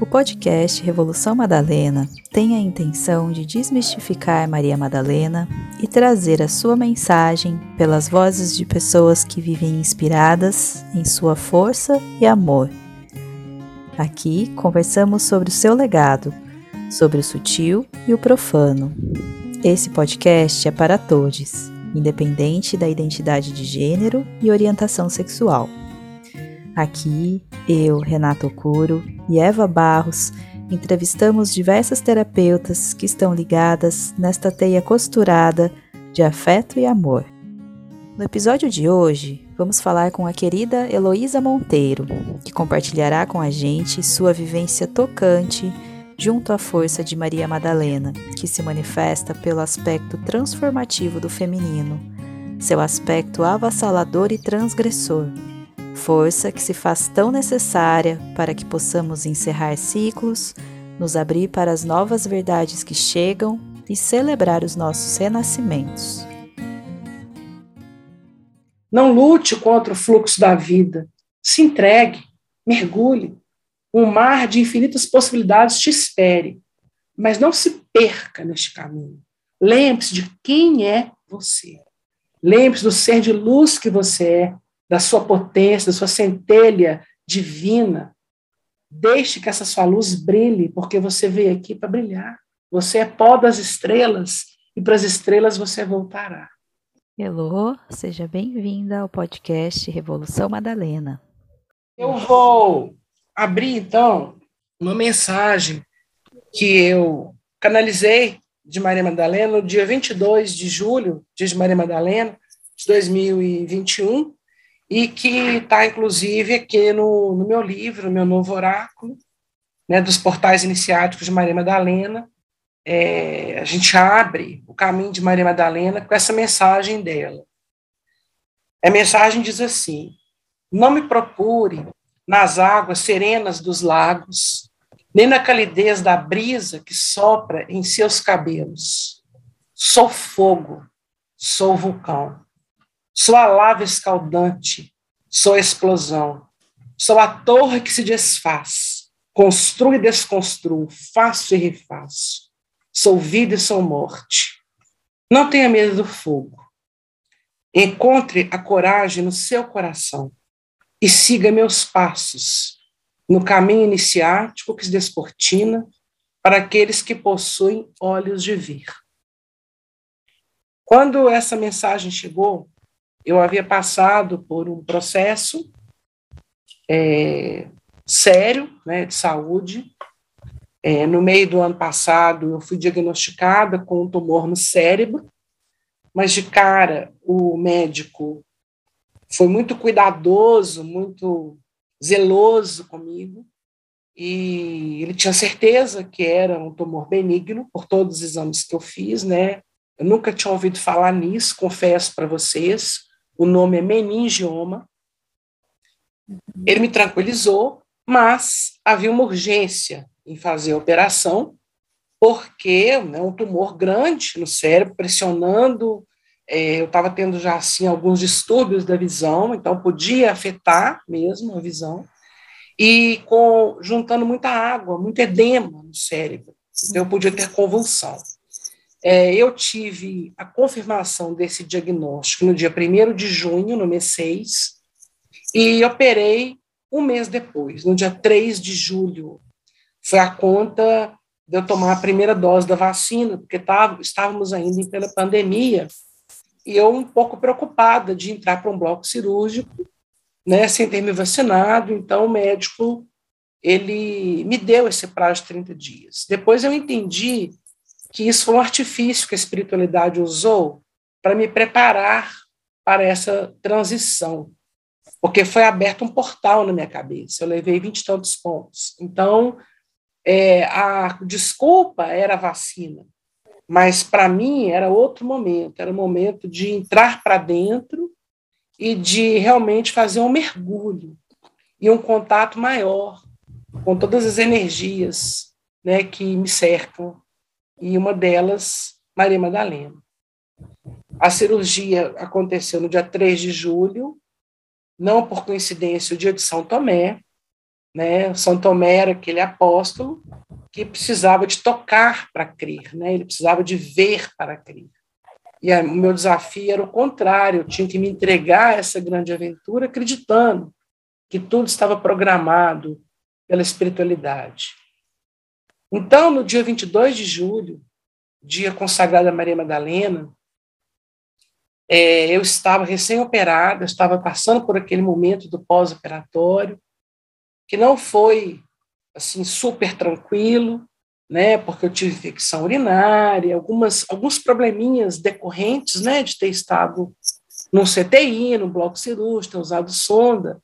O podcast Revolução Madalena tem a intenção de desmistificar Maria Madalena e trazer a sua mensagem pelas vozes de pessoas que vivem inspiradas em sua força e amor. Aqui conversamos sobre o seu legado, sobre o sutil e o profano. Esse podcast é para todos, independente da identidade de gênero e orientação sexual. Aqui, eu, Renato Okuro e Eva Barros entrevistamos diversas terapeutas que estão ligadas nesta teia costurada de afeto e amor. No episódio de hoje, vamos falar com a querida Heloísa Monteiro, que compartilhará com a gente sua vivência tocante junto à força de Maria Madalena, que se manifesta pelo aspecto transformativo do feminino, seu aspecto avassalador e transgressor força que se faz tão necessária para que possamos encerrar ciclos, nos abrir para as novas verdades que chegam e celebrar os nossos renascimentos. Não lute contra o fluxo da vida. Se entregue, mergulhe. Um mar de infinitas possibilidades te espere, mas não se perca neste caminho. Lembre-se de quem é você. Lembre-se do ser de luz que você é da sua potência, da sua centelha divina. Deixe que essa sua luz brilhe, porque você veio aqui para brilhar. Você é pó das estrelas e para as estrelas você voltará. Elô, seja bem-vinda ao podcast Revolução Madalena. Eu vou abrir então uma mensagem que eu canalizei de Maria Madalena no dia 22 de julho, dia de Maria Madalena, de 2021, e que está, inclusive, aqui no, no, meu livro, meu novo oráculo, né, dos portais iniciáticos de Maria Madalena. É, a gente abre o caminho de Maria Madalena com essa mensagem dela. A mensagem diz assim: Não me procure nas águas serenas dos lagos, nem na calidez da brisa que sopra em seus cabelos. Sou fogo, sou vulcão. Sou a lava escaldante, sou a explosão, sou a torre que se desfaz, construo e desconstruo, faço e refaço. Sou vida e sou morte. Não tenha medo do fogo. Encontre a coragem no seu coração e siga meus passos no caminho iniciático que se descortina para aqueles que possuem olhos de ver. Quando essa mensagem chegou, eu havia passado por um processo é, sério né, de saúde. É, no meio do ano passado, eu fui diagnosticada com um tumor no cérebro, mas de cara o médico foi muito cuidadoso, muito zeloso comigo, e ele tinha certeza que era um tumor benigno por todos os exames que eu fiz, né? Eu nunca tinha ouvido falar nisso, confesso para vocês. O nome é meningioma. Ele me tranquilizou, mas havia uma urgência em fazer a operação, porque né, um tumor grande no cérebro, pressionando. É, eu estava tendo já assim alguns distúrbios da visão, então podia afetar mesmo a visão, e com juntando muita água, muito edema no cérebro, então eu podia ter convulsão. É, eu tive a confirmação desse diagnóstico no dia 1 de junho, no mês 6, e operei um mês depois, no dia 3 de julho. Foi a conta de eu tomar a primeira dose da vacina, porque tava, estávamos ainda em plena pandemia, e eu um pouco preocupada de entrar para um bloco cirúrgico, né, sem ter me vacinado, então o médico ele me deu esse prazo de 30 dias. Depois eu entendi que isso foi um artifício que a espiritualidade usou para me preparar para essa transição, porque foi aberto um portal na minha cabeça, eu levei vinte e tantos pontos. Então, é, a desculpa era a vacina, mas para mim era outro momento, era o momento de entrar para dentro e de realmente fazer um mergulho e um contato maior com todas as energias né, que me cercam e uma delas, Maria Madalena. A cirurgia aconteceu no dia 3 de julho, não por coincidência, o dia de São Tomé, né? São Tomé era aquele apóstolo que precisava de tocar para crer, né? Ele precisava de ver para crer. E o meu desafio era o contrário, eu tinha que me entregar a essa grande aventura acreditando que tudo estava programado pela espiritualidade. Então, no dia 22 de julho, dia consagrado a Maria Madalena, é, eu estava recém-operada, estava passando por aquele momento do pós-operatório, que não foi assim super tranquilo, né, porque eu tive infecção urinária, algumas alguns probleminhas decorrentes, né, de ter estado num CTI, no bloco cirúrgico, ter usado sonda.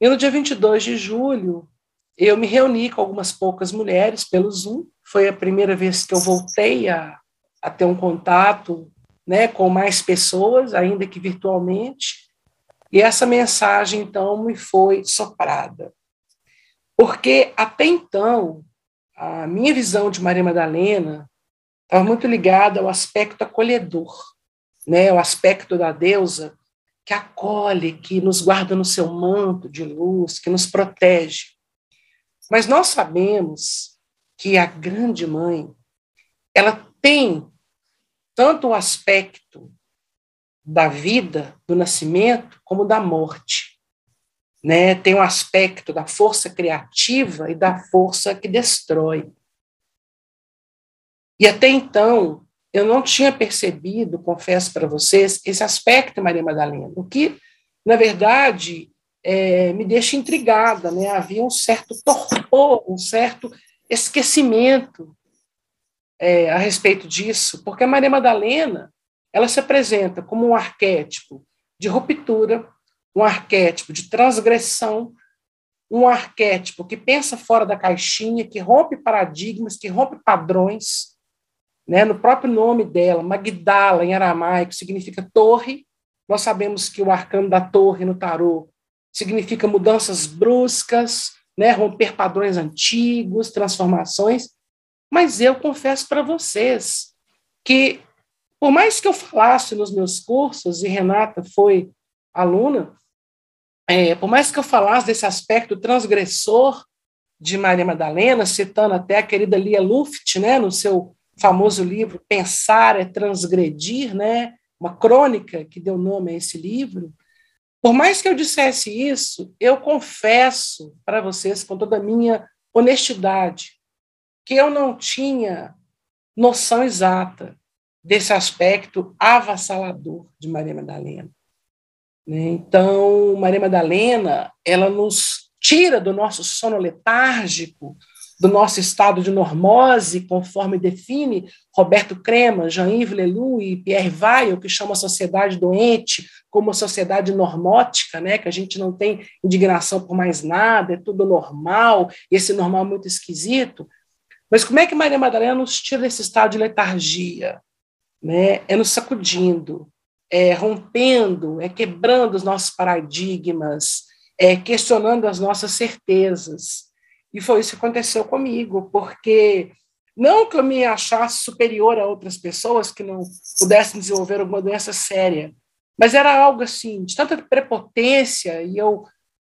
E no dia 22 de julho, eu me reuni com algumas poucas mulheres pelo Zoom. Foi a primeira vez que eu voltei a, a ter um contato né, com mais pessoas, ainda que virtualmente. E essa mensagem, então, me foi soprada. Porque até então, a minha visão de Maria Madalena estava muito ligada ao aspecto acolhedor, né, o aspecto da deusa que acolhe, que nos guarda no seu manto de luz, que nos protege. Mas nós sabemos que a grande mãe, ela tem tanto o aspecto da vida, do nascimento, como da morte. Né? Tem o um aspecto da força criativa e da força que destrói. E até então, eu não tinha percebido, confesso para vocês, esse aspecto Maria Madalena, o que, na verdade, é, me deixa intrigada. Né? Havia um certo torpor, um certo esquecimento é, a respeito disso, porque a Maria Madalena ela se apresenta como um arquétipo de ruptura, um arquétipo de transgressão, um arquétipo que pensa fora da caixinha, que rompe paradigmas, que rompe padrões. Né? No próprio nome dela, Magdala, em aramaico, significa torre. Nós sabemos que o arcano da torre no tarô significa mudanças bruscas, né? romper padrões antigos, transformações. Mas eu confesso para vocês que, por mais que eu falasse nos meus cursos, e Renata foi aluna, é, por mais que eu falasse desse aspecto transgressor de Maria Madalena, citando até a querida Lia Luft, né, no seu famoso livro Pensar é Transgredir, né, uma crônica que deu nome a esse livro, por mais que eu dissesse isso, eu confesso para vocês, com toda a minha honestidade, que eu não tinha noção exata desse aspecto avassalador de Maria Madalena. Né? Então, Maria Madalena, ela nos tira do nosso sono letárgico, do nosso estado de normose, conforme define Roberto Crema, Jean-Yves Leloup e Pierre Weil, que chama a sociedade doente como uma sociedade normótica, né, que a gente não tem indignação por mais nada, é tudo normal, e esse normal é muito esquisito. Mas como é que Maria Madalena nos tira desse estado de letargia? Né? É nos sacudindo, é rompendo, é quebrando os nossos paradigmas, é questionando as nossas certezas. E foi isso que aconteceu comigo, porque não que eu me achasse superior a outras pessoas que não pudessem desenvolver alguma doença séria, mas era algo assim, de tanta prepotência, e eu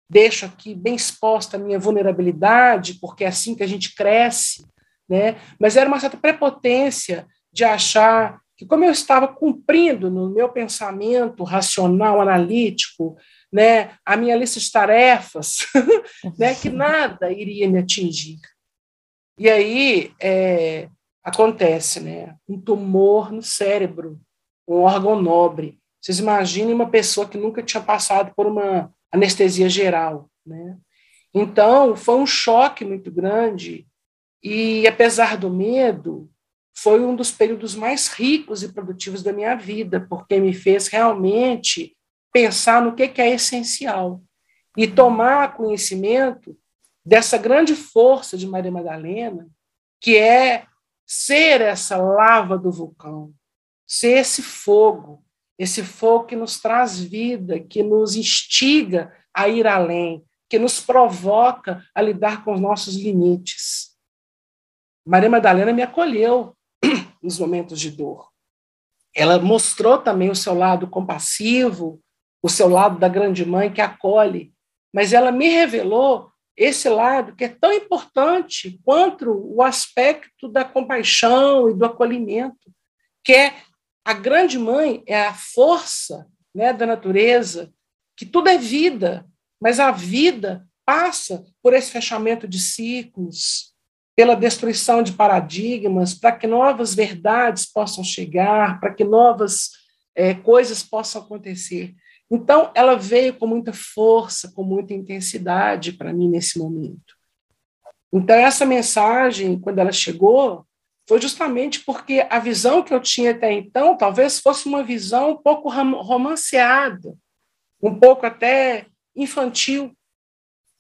deixo aqui bem exposta a minha vulnerabilidade, porque é assim que a gente cresce, né? Mas era uma certa prepotência de achar que, como eu estava cumprindo no meu pensamento racional, analítico, né, a minha lista de tarefas, né, que nada iria me atingir. E aí é, acontece, né, um tumor no cérebro, um órgão nobre. Vocês imaginem uma pessoa que nunca tinha passado por uma anestesia geral, né? Então, foi um choque muito grande e, apesar do medo, foi um dos períodos mais ricos e produtivos da minha vida, porque me fez realmente pensar no que, é essencial e tomar conhecimento dessa grande força de Maria Madalena, que é ser essa lava do vulcão, ser esse fogo, esse fogo que nos traz vida, que nos instiga a ir além, que nos provoca a lidar com os nossos limites. Maria Madalena me acolheu nos momentos de dor. Ela mostrou também o seu lado compassivo, o seu lado da grande mãe que acolhe, mas ela me revelou esse lado que é tão importante quanto o aspecto da compaixão e do acolhimento, que é a grande mãe é a força né, da natureza, que tudo é vida, mas a vida passa por esse fechamento de ciclos, pela destruição de paradigmas, para que novas verdades possam chegar, para que novas é, coisas possam acontecer. Então, ela veio com muita força, com muita intensidade para mim nesse momento. Então, essa mensagem, quando ela chegou, foi justamente porque a visão que eu tinha até então talvez fosse uma visão um pouco romanceada, um pouco até infantil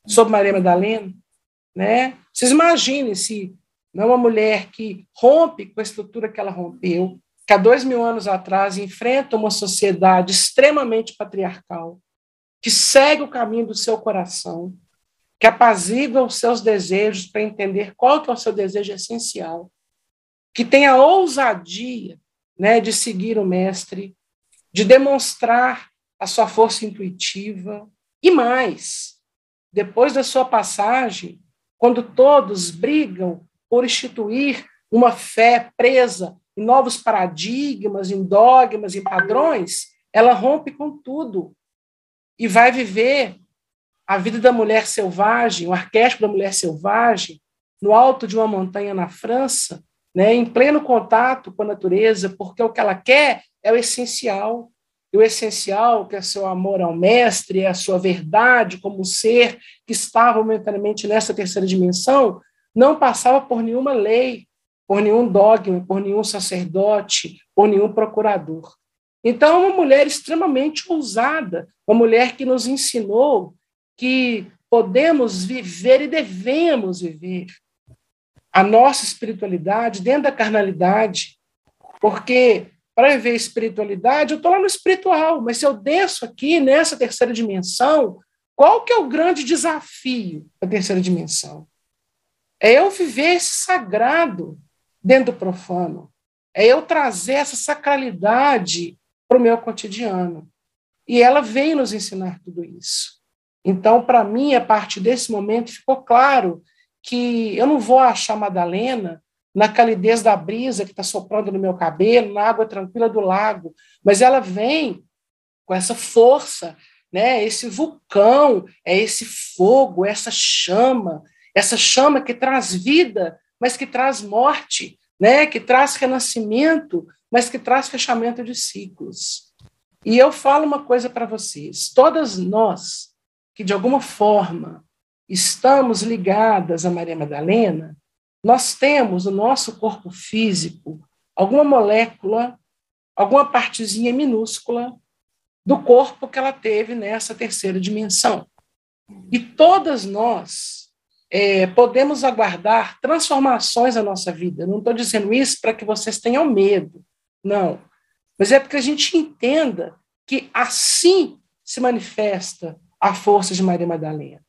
sobre Maria Madalena, né? Vocês imaginem se não é uma mulher que rompe com a estrutura que ela rompeu, que há dois mil anos atrás enfrenta uma sociedade extremamente patriarcal, que segue o caminho do seu coração, que apazigua os seus desejos para entender qual que é o seu desejo essencial, que tem a ousadia né, de seguir o mestre, de demonstrar a sua força intuitiva, e mais, depois da sua passagem, quando todos brigam por instituir uma fé presa em novos paradigmas, em dogmas, em padrões, ela rompe com tudo e vai viver a vida da mulher selvagem, o arquétipo da mulher selvagem, no alto de uma montanha na França, né, em pleno contato com a natureza, porque o que ela quer é o essencial. E o essencial, que é seu amor ao mestre, é a sua verdade como ser que estava momentaneamente nessa terceira dimensão, não passava por nenhuma lei, por nenhum dogma, por nenhum sacerdote, por nenhum procurador. Então, é uma mulher extremamente ousada, uma mulher que nos ensinou que podemos viver e devemos viver a nossa espiritualidade dentro da carnalidade, porque para viver espiritualidade, eu estou lá no espiritual, mas se eu desço aqui nessa terceira dimensão, qual que é o grande desafio da terceira dimensão? É eu viver esse sagrado dentro do profano, é eu trazer essa sacralidade para o meu cotidiano. E ela veio nos ensinar tudo isso. Então, para mim, a partir desse momento, ficou claro que eu não vou achar Madalena na calidez da brisa que está soprando no meu cabelo, na água tranquila do lago, mas ela vem com essa força, né? Esse vulcão, é esse fogo, essa chama, essa chama que traz vida, mas que traz morte, né? Que traz renascimento, mas que traz fechamento de ciclos. E eu falo uma coisa para vocês: todas nós que de alguma forma estamos ligadas a Maria Madalena, nós temos no nosso corpo físico alguma molécula, alguma partezinha minúscula do corpo que ela teve nessa terceira dimensão. E todas nós é, podemos aguardar transformações na nossa vida. não estou dizendo isso para que vocês tenham medo, não. Mas é porque a gente entenda que assim se manifesta a força de Maria Madalena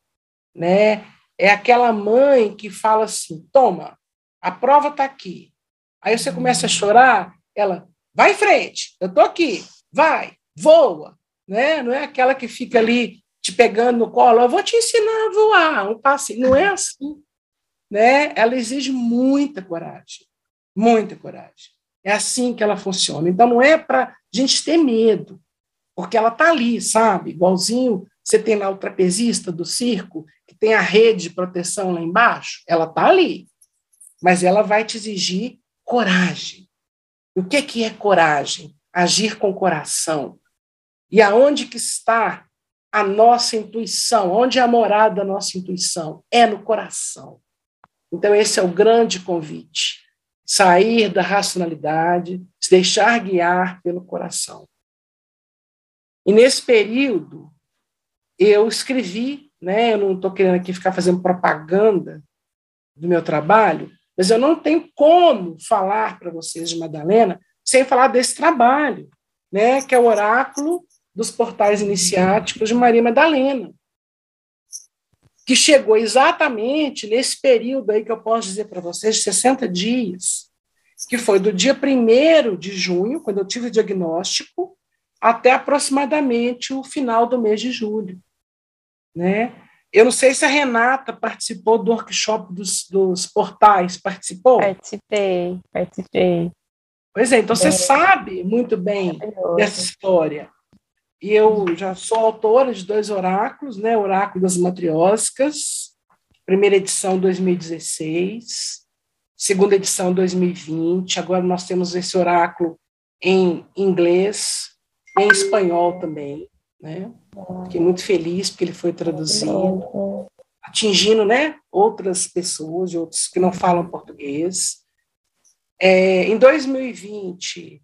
né? É aquela mãe que fala assim: toma, a prova está aqui. Aí você começa a chorar, ela vai em frente, eu estou aqui, vai, voa, né? Não é aquela que fica ali te pegando no colo, eu vou te ensinar a voar, um passe, não é assim, né? Ela exige muita coragem, muita coragem. É assim que ela funciona. Então não é para a gente ter medo, porque ela está ali, sabe? Igualzinho você tem lá o trapezista do circo, que tem a rede de proteção lá embaixo, ela está ali. Mas ela vai te exigir coragem. O que, que é coragem? Agir com coração. E aonde que está a nossa intuição? Onde é a morada da nossa intuição? É no coração. Então, esse é o grande convite. Sair da racionalidade, se deixar guiar pelo coração. E nesse período, eu escrevi, né? Eu não estou querendo aqui ficar fazendo propaganda do meu trabalho, mas eu não tenho como falar para vocês de Madalena sem falar desse trabalho, né? Que é o oráculo dos portais iniciáticos de Maria Madalena, que chegou exatamente nesse período aí que eu posso dizer para vocês, de 60 dias, que foi do dia 1 de junho, quando eu tive o diagnóstico, até aproximadamente o final do mês de julho. Né? eu não sei se a Renata participou do workshop dos, dos portais. Participou? Participei, participei. Pois é, então você é. sabe muito bem dessa história. E eu já sou autora de dois oráculos, né? Oráculo das Matriósicas, primeira edição 2016, segunda edição 2020. Agora nós temos esse oráculo em inglês, em espanhol também, né? Fiquei muito feliz porque ele foi traduzido, atingindo, né, outras pessoas, outros que não falam português. É, em 2020,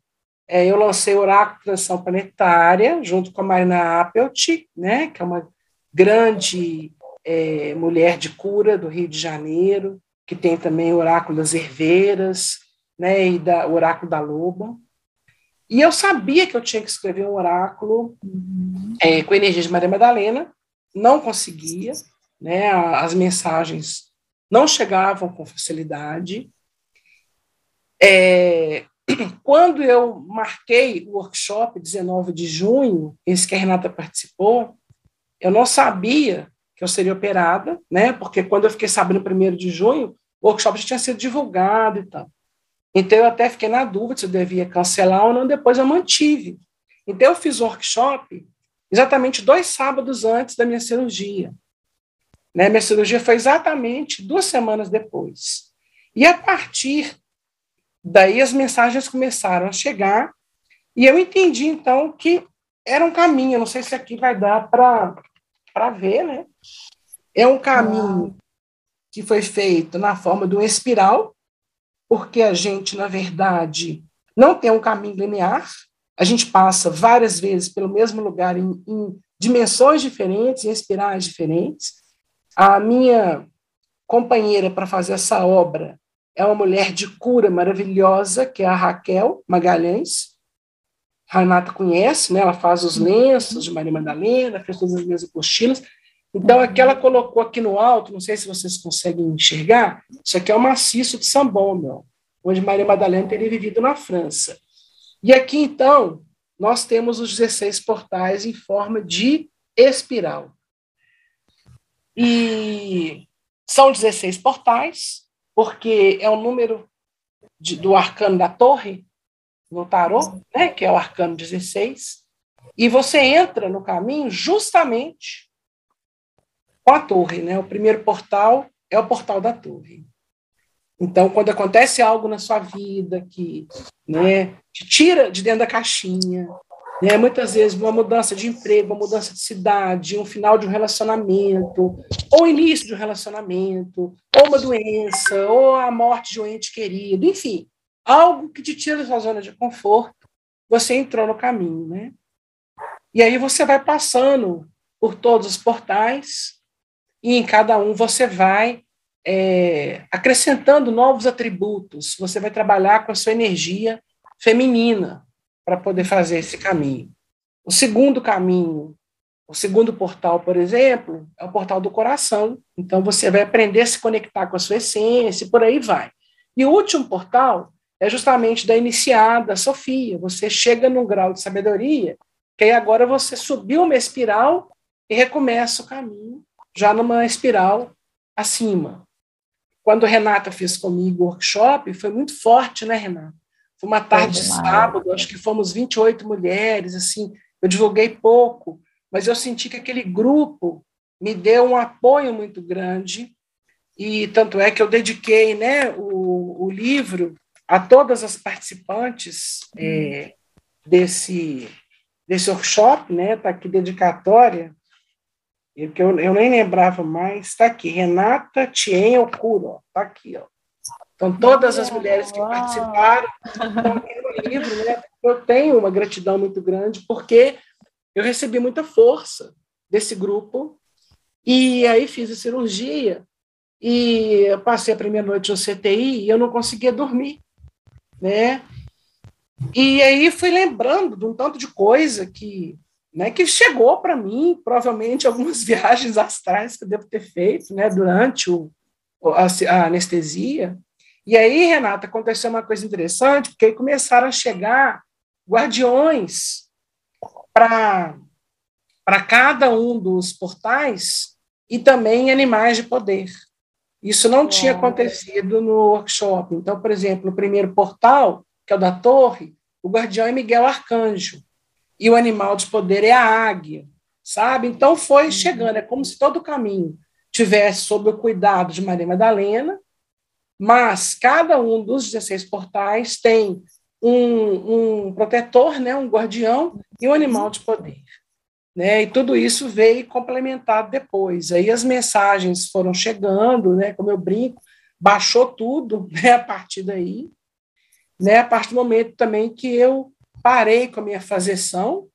é, eu lancei o Oráculo Transição Planetária, junto com a Marina Appelt, né, que é uma grande é, mulher de cura do Rio de Janeiro, que tem também o Oráculo das Herveiras, né, e da, o Oráculo da Loba. E eu sabia que eu tinha que escrever um oráculo uhum. é, com energia de Maria Madalena, não conseguia, né, as mensagens não chegavam com facilidade, é, quando eu marquei o workshop 19 de junho, esse que a Renata participou, eu não sabia que eu seria operada, né? Porque quando eu fiquei sabendo primeiro de junho, o workshop já tinha sido divulgado e tal. Então eu até fiquei na dúvida se eu devia cancelar ou não, depois eu mantive. Então eu fiz o workshop exatamente dois sábados antes da minha cirurgia. Né? Minha cirurgia foi exatamente duas semanas depois. E a partir Daí as mensagens começaram a chegar e eu entendi então que era um caminho. Não sei se aqui vai dar para ver, né? É um caminho que foi feito na forma de uma espiral, porque a gente, na verdade, não tem um caminho linear, a gente passa várias vezes pelo mesmo lugar em, em dimensões diferentes, em espirais diferentes. A minha companheira para fazer essa obra é uma mulher de cura maravilhosa, que é a Raquel Magalhães. A Renata conhece, né? ela faz os lenços de Maria Madalena, fez todas as minhas apostilas. Então, aqui ela colocou aqui no alto, não sei se vocês conseguem enxergar, isso aqui é o maciço de Sambon, onde Maria Madalena teria vivido na França. E aqui, então, nós temos os 16 portais em forma de espiral. E são 16 portais, porque é o número de, do arcano da torre, no tarô, né, que é o arcano 16, e você entra no caminho justamente com a torre. Né? O primeiro portal é o portal da torre. Então, quando acontece algo na sua vida que né, te tira de dentro da caixinha, né? Muitas vezes uma mudança de emprego, uma mudança de cidade, um final de um relacionamento, ou início de um relacionamento, ou uma doença, ou a morte de um ente querido, enfim, algo que te tira da sua zona de conforto, você entrou no caminho, né? E aí você vai passando por todos os portais e em cada um você vai é, acrescentando novos atributos, você vai trabalhar com a sua energia feminina, para poder fazer esse caminho. O segundo caminho, o segundo portal, por exemplo, é o portal do coração. Então, você vai aprender a se conectar com a sua essência e por aí vai. E o último portal é justamente da iniciada, Sofia. Você chega num grau de sabedoria que aí agora você subiu uma espiral e recomeça o caminho já numa espiral acima. Quando Renata fez comigo o workshop, foi muito forte, né, Renata? Foi uma tarde de sábado, acho que fomos 28 mulheres, assim, eu divulguei pouco, mas eu senti que aquele grupo me deu um apoio muito grande, e tanto é que eu dediquei né, o, o livro a todas as participantes é, desse, desse workshop, né? Está aqui dedicatória, que eu, eu nem lembrava mais, está aqui, Renata Tien Okuro, está aqui, ó. Então, todas as mulheres que participaram estão livro, né? Eu tenho uma gratidão muito grande, porque eu recebi muita força desse grupo, e aí fiz a cirurgia, e passei a primeira noite no CTI, e eu não conseguia dormir, né? E aí fui lembrando de um tanto de coisa que, né, que chegou para mim, provavelmente algumas viagens astrais que eu devo ter feito, né, durante o, a, a anestesia, e aí, Renata, aconteceu uma coisa interessante, porque aí começaram a chegar guardiões para cada um dos portais e também animais de poder. Isso não tinha acontecido no workshop. Então, por exemplo, o primeiro portal, que é o da torre, o guardião é Miguel Arcanjo, e o animal de poder é a águia, sabe? Então foi uhum. chegando, é como se todo o caminho tivesse sob o cuidado de Maria Madalena, mas cada um dos 16 portais tem um, um protetor, né, um guardião e um animal de poder. Né, e tudo isso veio complementado depois. Aí as mensagens foram chegando, né, como eu brinco, baixou tudo né, a partir daí, né, a partir do momento também que eu parei com a minha fazeção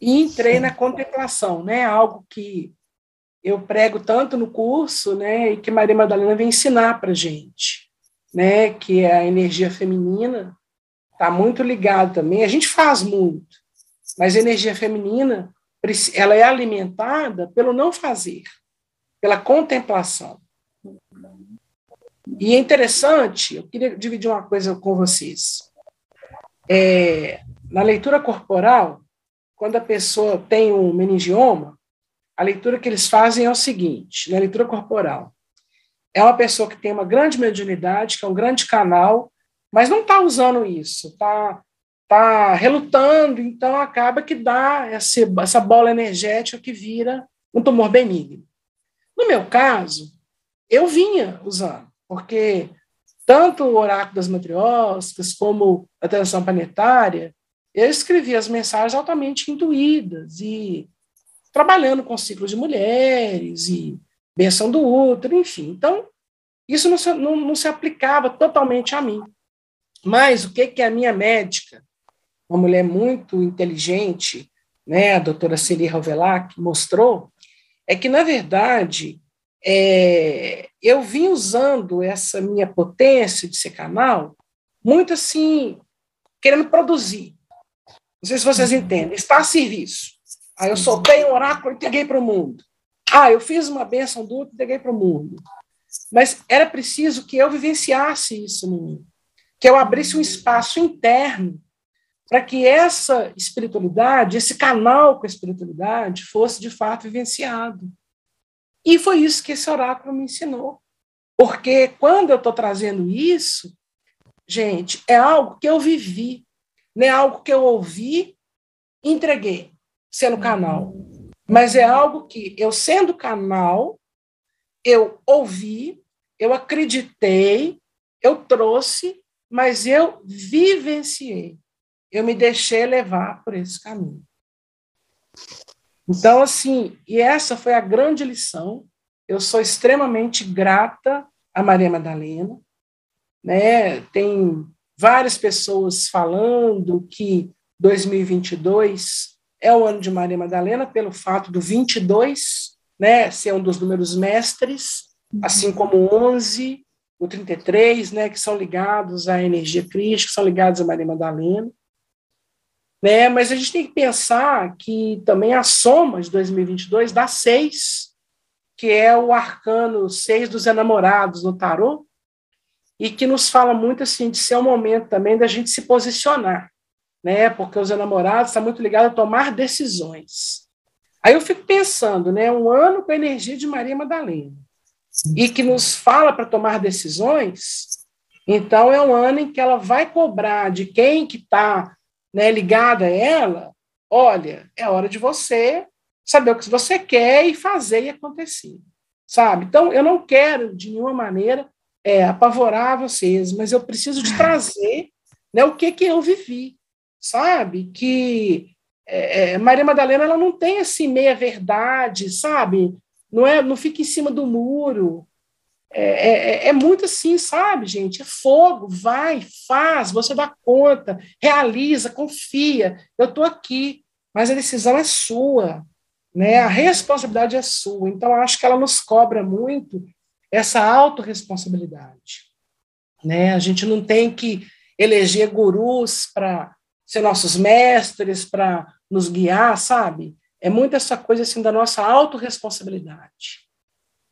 e entrei na contemplação, né, algo que eu prego tanto no curso, né, e que Maria Madalena vem ensinar para gente, né, que é a energia feminina está muito ligado também. A gente faz muito, mas a energia feminina ela é alimentada pelo não fazer, pela contemplação. E é interessante, eu queria dividir uma coisa com vocês. É, na leitura corporal, quando a pessoa tem um meningioma, a leitura que eles fazem é o seguinte: na leitura corporal, é uma pessoa que tem uma grande mediunidade, que é um grande canal, mas não está usando isso, está tá relutando, então acaba que dá essa, essa bola energética que vira um tumor benigno. No meu caso, eu vinha usando, porque tanto o oráculo das matriósticas como a transição planetária, eu escrevi as mensagens altamente intuídas e trabalhando com ciclos de mulheres e benção do útero, enfim. Então, isso não se, não, não se aplicava totalmente a mim. Mas o que, que a minha médica, uma mulher muito inteligente, né, a doutora Celi Rovelac, mostrou, é que, na verdade, é, eu vim usando essa minha potência de ser canal muito assim, querendo produzir. Não sei se vocês entendem, está a serviço. Aí eu soltei um oráculo e entreguei para o mundo. Ah, eu fiz uma bênção do outro e entreguei para o mundo. Mas era preciso que eu vivenciasse isso em mim que eu abrisse um espaço interno para que essa espiritualidade, esse canal com a espiritualidade, fosse de fato vivenciado. E foi isso que esse oráculo me ensinou. Porque quando eu estou trazendo isso, gente, é algo que eu vivi, não é algo que eu ouvi e entreguei, sendo canal. Mas é algo que eu, sendo canal, eu ouvi, eu acreditei, eu trouxe mas eu vivenciei, eu me deixei levar por esse caminho. Então, assim, e essa foi a grande lição. Eu sou extremamente grata a Maria Madalena, né? Tem várias pessoas falando que 2022 é o ano de Maria Madalena pelo fato do 22, né, ser um dos números mestres, assim como 11, o 33, né, que são ligados à energia crística, que são ligados a Maria Madalena. Né, mas a gente tem que pensar que também a soma de 2022 dá seis, que é o arcano seis dos enamorados no tarô, e que nos fala muito assim de ser um momento também da gente se posicionar, né? Porque os enamorados estão muito ligados a tomar decisões. Aí eu fico pensando, né? Um ano com a energia de Maria Madalena e que nos fala para tomar decisões, então é um ano em que ela vai cobrar de quem que está né, ligada a ela, olha, é hora de você saber o que você quer e fazer e acontecer, sabe? Então, eu não quero, de nenhuma maneira, é, apavorar vocês, mas eu preciso de trazer né, o que, que eu vivi, sabe? Que é, é Maria Madalena ela não tem assim meia verdade, sabe? não é, não fica em cima do muro. É, é, é, muito assim, sabe, gente? É fogo, vai, faz, você dá conta, realiza, confia. Eu estou aqui, mas a decisão é sua, né? A responsabilidade é sua. Então, acho que ela nos cobra muito essa autorresponsabilidade. Né? A gente não tem que eleger gurus para ser nossos mestres, para nos guiar, sabe? É muito essa coisa assim da nossa autorresponsabilidade.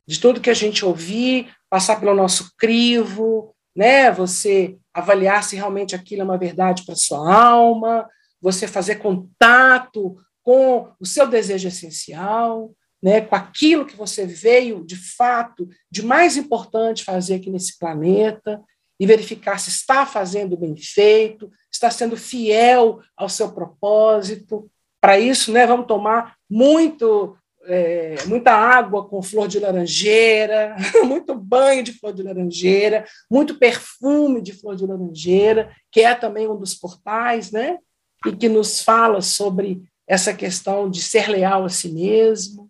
De tudo que a gente ouvir, passar pelo nosso crivo, né? Você avaliar se realmente aquilo é uma verdade para sua alma, você fazer contato com o seu desejo essencial, né, com aquilo que você veio, de fato, de mais importante fazer aqui nesse planeta, e verificar se está fazendo bem feito, está sendo fiel ao seu propósito. Para isso, né, vamos tomar muito, é, muita água com flor de laranjeira, muito banho de flor de laranjeira, muito perfume de flor de laranjeira, que é também um dos portais, né, e que nos fala sobre essa questão de ser leal a si mesmo.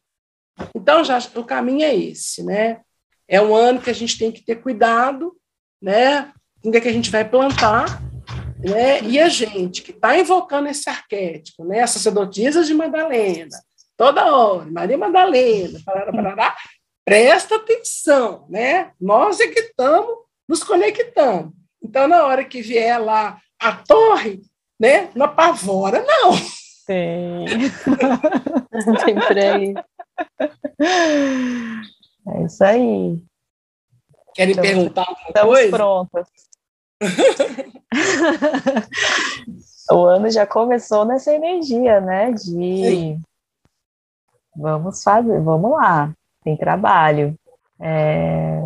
Então, já o caminho é esse, né? É um ano que a gente tem que ter cuidado, né? Com o que, é que a gente vai plantar, né? E a gente que está invocando esse arquétipo, né? As sacerdotisas de Madalena, toda hora, Maria Madalena, parará, parará, presta atenção, né? Nós é que estamos nos conectando. Então, na hora que vier lá a torre, né? Não apavora, não. Sim. Sempre aí. É isso aí. Querem então, perguntar alguma estamos coisa? prontas. o ano já começou nessa energia, né? De Sim. vamos fazer, vamos lá, tem trabalho. É...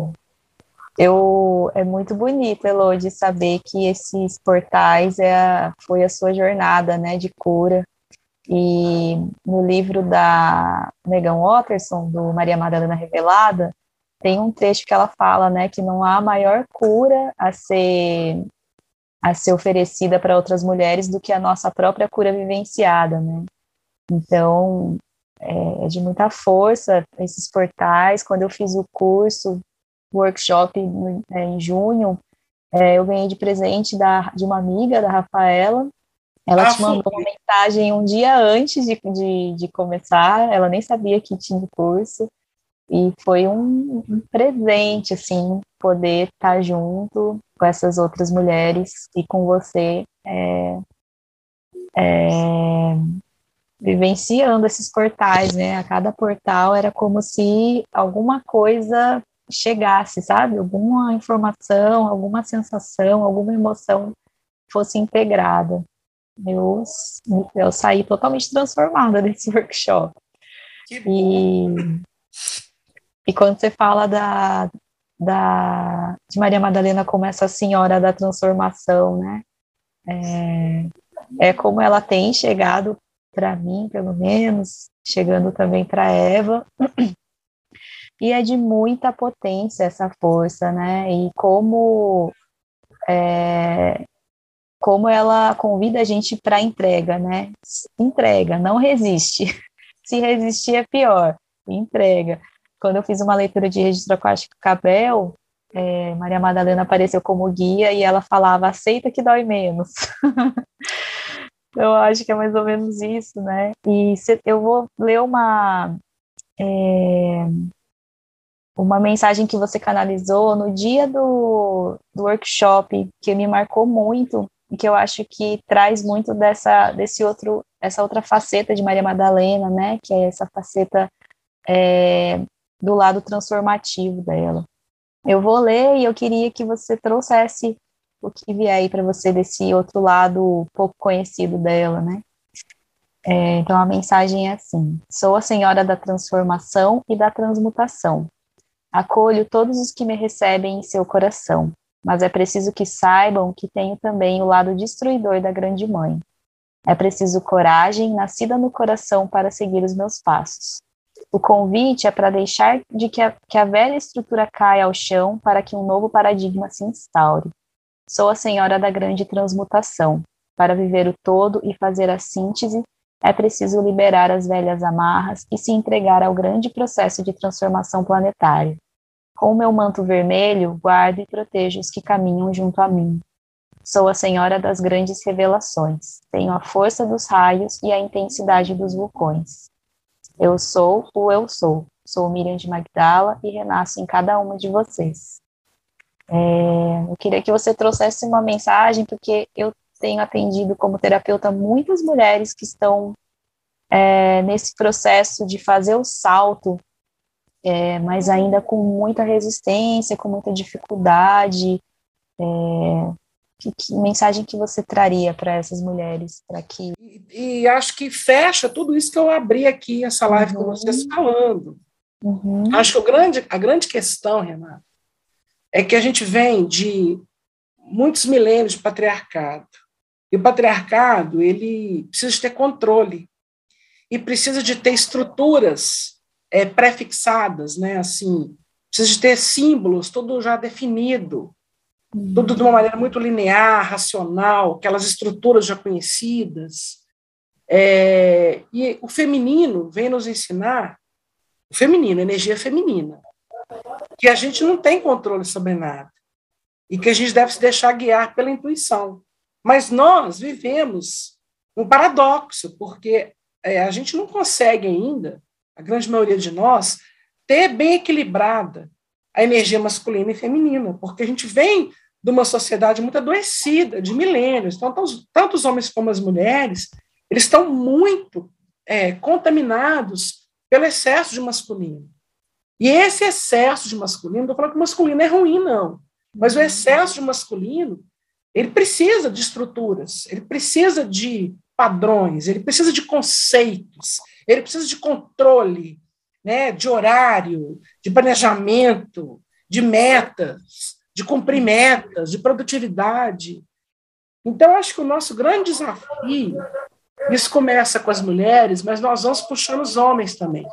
Eu é muito bonito, Elo, de saber que esses portais é a, foi a sua jornada, né, de cura. E no livro da Megan Watterson, do Maria Madalena Revelada, tem um trecho que ela fala, né, que não há maior cura a ser a ser oferecida para outras mulheres do que a nossa própria cura vivenciada, né? Então, é, é de muita força esses portais. Quando eu fiz o curso, workshop é, em junho, é, eu ganhei de presente da, de uma amiga, da Rafaela, ela ah, te mandou uma mensagem um dia antes de, de, de, começar, ela nem sabia que tinha o curso, e foi um, um presente, assim, poder estar junto com essas outras mulheres e com você, é, é, vivenciando esses portais, né? A cada portal era como se alguma coisa chegasse, sabe? Alguma informação, alguma sensação, alguma emoção fosse integrada eu, eu saí totalmente transformada desse workshop. E, e quando você fala da, da, de Maria Madalena como essa senhora da transformação, né? É, é como ela tem chegado para mim, pelo menos, chegando também para Eva. E é de muita potência essa força, né? E como é, como ela convida a gente para entrega, né? Entrega, não resiste. Se resistir é pior. Entrega. Quando eu fiz uma leitura de registro aquático Cabel, é, Maria Madalena apareceu como guia e ela falava: aceita que dói menos. eu acho que é mais ou menos isso, né? E se, eu vou ler uma. É, uma mensagem que você canalizou no dia do, do workshop que me marcou muito, e que eu acho que traz muito dessa desse outro essa outra faceta de Maria Madalena, né, que é essa faceta é, do lado transformativo dela. Eu vou ler e eu queria que você trouxesse o que vier aí para você desse outro lado pouco conhecido dela, né? É, então a mensagem é assim: sou a senhora da transformação e da transmutação. Acolho todos os que me recebem em seu coração mas é preciso que saibam que tenho também o lado destruidor da grande mãe. É preciso coragem nascida no coração para seguir os meus passos. O convite é para deixar de que a, que a velha estrutura caia ao chão para que um novo paradigma se instaure. Sou a senhora da grande transmutação. Para viver o todo e fazer a síntese, é preciso liberar as velhas amarras e se entregar ao grande processo de transformação planetária. Com o meu manto vermelho, guardo e protejo os que caminham junto a mim. Sou a senhora das grandes revelações. Tenho a força dos raios e a intensidade dos vulcões. Eu sou o eu sou. Sou Miriam de Magdala e renasço em cada uma de vocês. É, eu queria que você trouxesse uma mensagem, porque eu tenho atendido como terapeuta muitas mulheres que estão é, nesse processo de fazer o salto é, mas ainda com muita resistência, com muita dificuldade, é, Que, que mensagem que você traria para essas mulheres? para que e, e, acho que fecha tudo isso que eu abri aqui, essa live uhum. com vocês falando. Uhum. Acho que o grande, a grande questão, Renata, é que a gente vem de muitos milênios de patriarcado. E o patriarcado, ele precisa de ter controle e precisa de ter estruturas é, pré-fixadas, né? Assim, precisa de ter símbolos, tudo já definido, tudo de uma maneira muito linear, racional, aquelas estruturas já conhecidas. É, e o feminino vem nos ensinar, o feminino, energia feminina, que a gente não tem controle sobre nada e que a gente deve se deixar guiar pela intuição. Mas nós vivemos um paradoxo, porque é, a gente não consegue ainda, a grande maioria de nós, ter bem equilibrada a energia masculina e feminina, porque a gente vem de uma sociedade muito adoecida, de milênios. Então, tanto os homens como as mulheres, eles estão muito é, contaminados pelo excesso de masculino. E esse excesso de masculino, não estou falando que o masculino é ruim, não, mas o excesso de masculino, ele precisa de estruturas, ele precisa de padrões, ele precisa de conceitos, ele precisa de controle, né, de horário, de planejamento, de metas, de cumprir metas, de produtividade. Então, acho que o nosso grande desafio, isso começa com as mulheres, mas nós vamos puxando os homens também,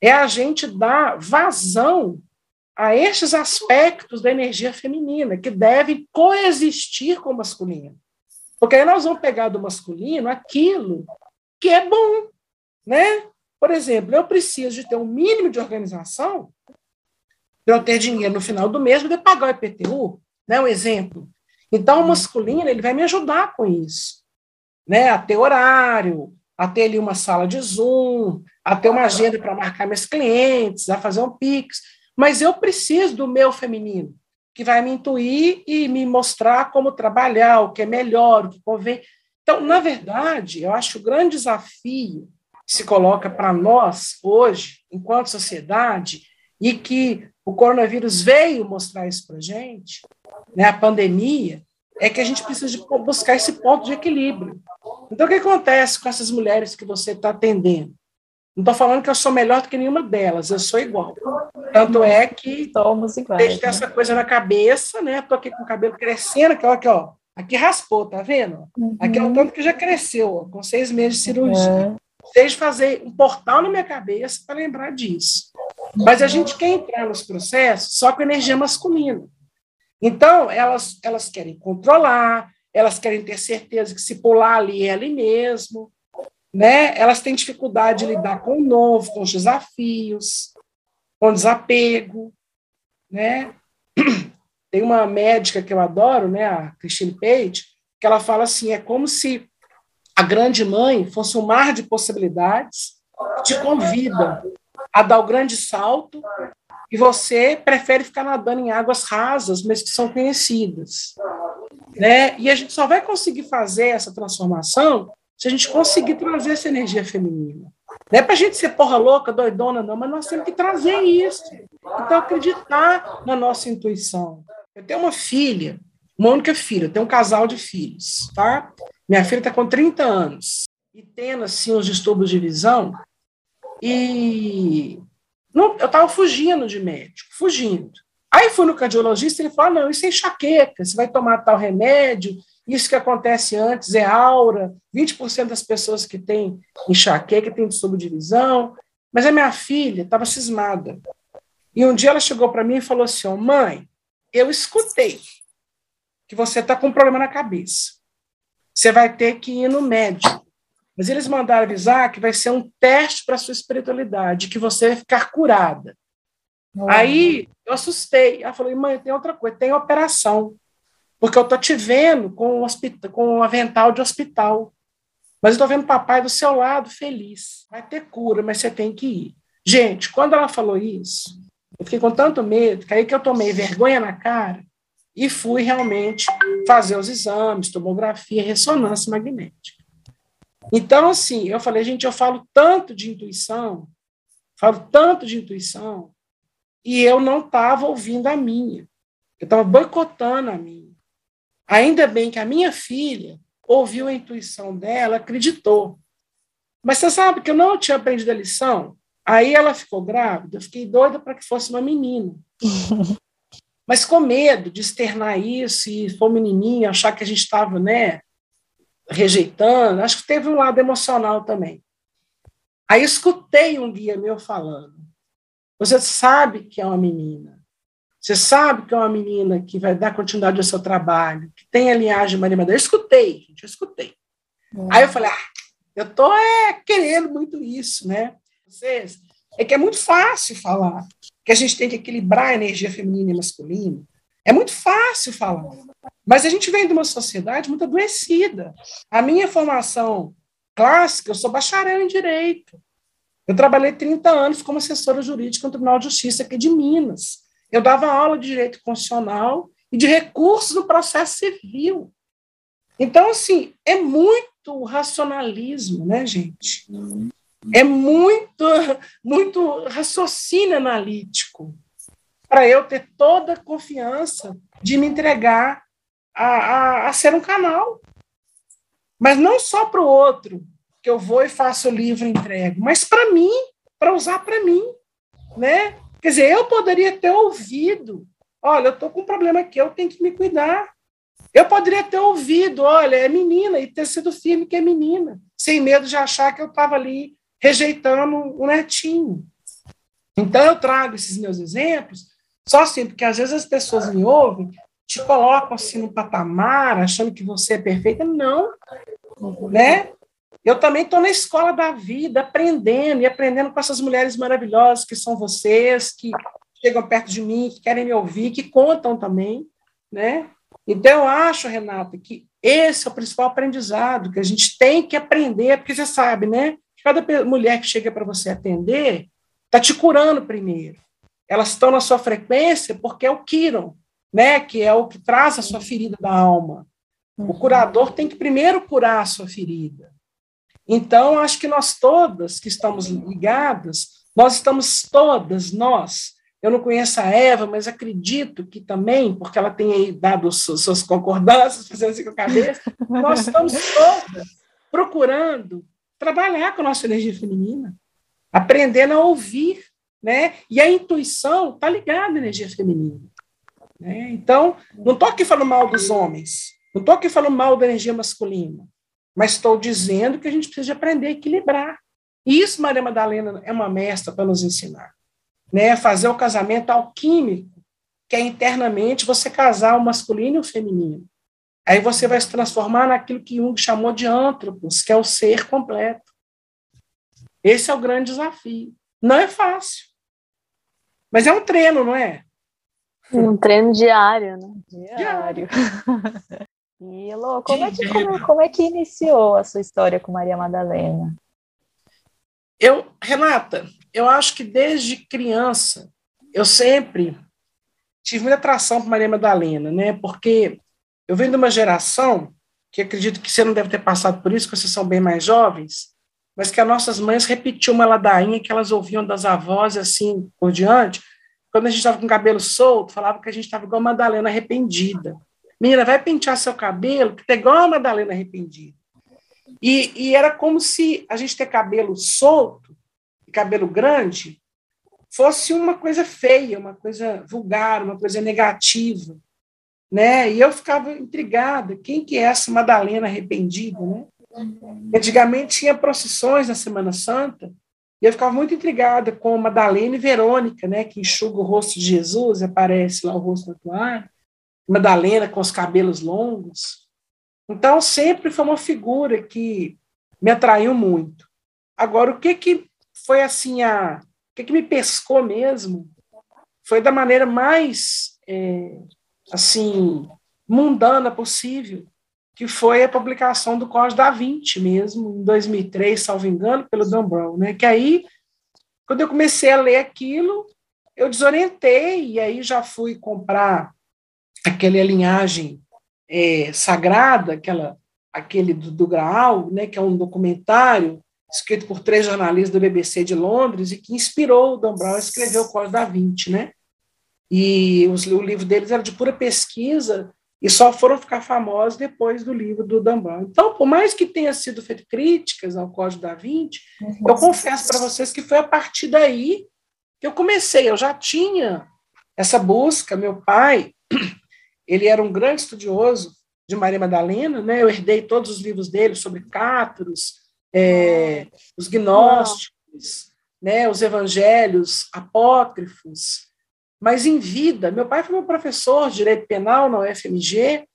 é a gente dar vazão a estes aspectos da energia feminina, que devem coexistir com o masculino. Porque aí nós vamos pegar do masculino aquilo que é bom, né? Por exemplo, eu preciso de ter um mínimo de organização para eu ter dinheiro no final do mês para pagar o IPTU, né? Um exemplo. Então, o masculino ele vai me ajudar com isso, né? A ter horário, a ter ali uma sala de Zoom, a ter uma agenda para marcar meus clientes, a fazer um Pix. Mas eu preciso do meu feminino, que vai me intuir e me mostrar como trabalhar, o que é melhor, o que convém. Então, na verdade, eu acho o grande desafio que se coloca para nós hoje, enquanto sociedade, e que o coronavírus veio mostrar isso para a gente, né, a pandemia, é que a gente precisa de buscar esse ponto de equilíbrio. Então, o que acontece com essas mulheres que você está atendendo? Não estou falando que eu sou melhor do que nenhuma delas, eu sou igual. Tanto é que somos iguais. Deixa né? essa coisa na cabeça, né? Estou aqui com o cabelo crescendo, aqui, ó, aqui, ó. Aqui raspou, tá vendo? Uhum. Aqui é o tanto que já cresceu, ó, com seis meses de cirurgia. Uhum. Desde fazer um portal na minha cabeça para lembrar disso. Mas a gente quer entrar nos processos só com energia masculina. Então, elas, elas querem controlar, elas querem ter certeza que se pular ali é ali mesmo, né? Elas têm dificuldade de lidar com o novo, com os desafios, com desapego, né? Tem uma médica que eu adoro, né, a Christine Page, que ela fala assim, é como se a grande mãe fosse um mar de possibilidades que te convida a dar o grande salto e você prefere ficar nadando em águas rasas, mas que são conhecidas. Né? E a gente só vai conseguir fazer essa transformação se a gente conseguir trazer essa energia feminina. Não é para a gente ser porra louca, doidona, não, mas nós temos que trazer isso. Então, acreditar na nossa intuição. Eu tenho uma filha, uma única filha, eu tenho um casal de filhos, tá? Minha filha está com 30 anos e tendo, assim, os distúrbios de visão, e não, eu estava fugindo de médico, fugindo. Aí fui no cardiologista e ele falou: ah, não, isso é enxaqueca, você vai tomar tal remédio, isso que acontece antes é aura, 20% das pessoas que têm enxaqueca têm subdivisão. Mas a minha filha estava cismada. E um dia ela chegou para mim e falou assim: oh, mãe, eu escutei que você está com um problema na cabeça. Você vai ter que ir no médico. Mas eles mandaram avisar que vai ser um teste para a sua espiritualidade, que você vai ficar curada. Aí eu assustei. Ela falou: mãe, tem outra coisa, tem operação. Porque eu estou te vendo com um, hospital, com um avental de hospital. Mas eu estou vendo papai do seu lado feliz. Vai ter cura, mas você tem que ir. Gente, quando ela falou isso, eu fiquei com tanto medo, que aí que eu tomei vergonha na cara e fui realmente fazer os exames, tomografia, ressonância magnética. Então, assim, eu falei, gente, eu falo tanto de intuição, falo tanto de intuição, e eu não estava ouvindo a minha. Eu estava boicotando a minha. Ainda bem que a minha filha ouviu a intuição dela, acreditou. Mas você sabe que eu não tinha aprendido a lição? Aí ela ficou grávida, eu fiquei doida para que fosse uma menina. Mas com medo de externar isso e for menininha, achar que a gente estava, né, rejeitando, acho que teve um lado emocional também. Aí escutei um guia meu falando: Você sabe que é uma menina. Você sabe que é uma menina que vai dar continuidade ao seu trabalho, que tem a linhagem Maria Madeira. Eu escutei, gente, eu escutei. Hum. Aí eu falei: Ah, eu estou é, querendo muito isso, né? Vocês, é que é muito fácil falar que a gente tem que equilibrar a energia feminina e masculina. É muito fácil falar. Mas a gente vem de uma sociedade muito adoecida. A minha formação clássica, eu sou bacharel em direito. Eu trabalhei 30 anos como assessora jurídica no Tribunal de Justiça aqui de Minas. Eu dava aula de direito constitucional e de recursos no processo civil. Então, assim, é muito racionalismo, né, gente? É muito, muito raciocínio analítico para eu ter toda a confiança de me entregar a, a, a ser um canal. Mas não só para o outro, que eu vou e faço o livro e entrego, mas para mim, para usar para mim. Né? Quer dizer, eu poderia ter ouvido: olha, eu estou com um problema aqui, eu tenho que me cuidar. Eu poderia ter ouvido: olha, é menina, e ter sido firme que é menina, sem medo de achar que eu estava ali rejeitando o netinho. Então, eu trago esses meus exemplos só assim, porque às vezes as pessoas me ouvem te colocam assim no patamar, achando que você é perfeita. Não, né? Eu também estou na escola da vida, aprendendo e aprendendo com essas mulheres maravilhosas que são vocês, que chegam perto de mim, que querem me ouvir, que contam também, né? Então, eu acho, Renata, que esse é o principal aprendizado que a gente tem que aprender, porque você sabe, né? Cada mulher que chega para você atender está te curando primeiro. Elas estão na sua frequência porque é o Kiron, né, que é o que traz a sua ferida da alma. O uhum. curador tem que primeiro curar a sua ferida. Então, acho que nós todas que estamos ligadas, nós estamos todas, nós. Eu não conheço a Eva, mas acredito que também, porque ela tem aí dado suas concordâncias, fazendo assim com a cabeça, nós estamos todas procurando trabalhar com a nossa energia feminina, aprendendo a ouvir, né? E a intuição está ligada à energia feminina. Né? Então, não estou aqui falando mal dos homens, não estou aqui falando mal da energia masculina, mas estou dizendo que a gente precisa aprender a equilibrar. E isso Maria Madalena é uma mestra para nos ensinar. Né? Fazer o casamento alquímico, que é internamente você casar o masculino e o feminino. Aí você vai se transformar naquilo que Jung chamou de antropos, que é o ser completo. Esse é o grande desafio. Não é fácil. Mas é um treino, não é? Um treino diário, né? Diário. e, Lô, como é, que, como, como é que iniciou a sua história com Maria Madalena? Eu, Renata, eu acho que desde criança eu sempre tive muita atração por Maria Madalena, né? Porque eu venho de uma geração que acredito que você não deve ter passado por isso, porque vocês são bem mais jovens, mas que as nossas mães repetiam uma ladainha que elas ouviam das avós assim por diante, quando a gente estava com o cabelo solto, falava que a gente estava igual a Madalena arrependida. Menina, vai pentear seu cabelo, que tá igual a Madalena arrependida. E, e era como se a gente ter cabelo solto, cabelo grande, fosse uma coisa feia, uma coisa vulgar, uma coisa negativa. Né? E eu ficava intrigada, quem que é essa Madalena arrependida, né? Antigamente tinha procissões na Semana Santa, e eu ficava muito intrigada com Madalena e Verônica, né, que enxuga o rosto de Jesus, aparece lá o rosto toalha, Madalena com os cabelos longos. Então, sempre foi uma figura que me atraiu muito. Agora, o que, que foi assim, a, o que, que me pescou mesmo, foi da maneira mais, é, assim, mundana possível, que foi a publicação do Código da Vinci mesmo, em 2003, salvo engano, pelo Dan Brown, né? Que aí, quando eu comecei a ler aquilo, eu desorientei, e aí já fui comprar aquela linhagem é, sagrada, aquela, aquele do, do Graal, né, que é um documentário escrito por três jornalistas do BBC de Londres e que inspirou o Dan Brown a escrever o Código da Vinci, né? E os, o livro deles era de pura pesquisa e só foram ficar famosos depois do livro do Dambam. Então, por mais que tenha sido feito críticas ao Código da Vinci, uhum. eu confesso para vocês que foi a partir daí que eu comecei. Eu já tinha essa busca. Meu pai, ele era um grande estudioso de Maria Madalena, né? Eu herdei todos os livros dele sobre cátaros, é, os gnósticos, né? Os evangelhos apócrifos. Mas em vida, meu pai foi meu professor de direito penal na UFMG,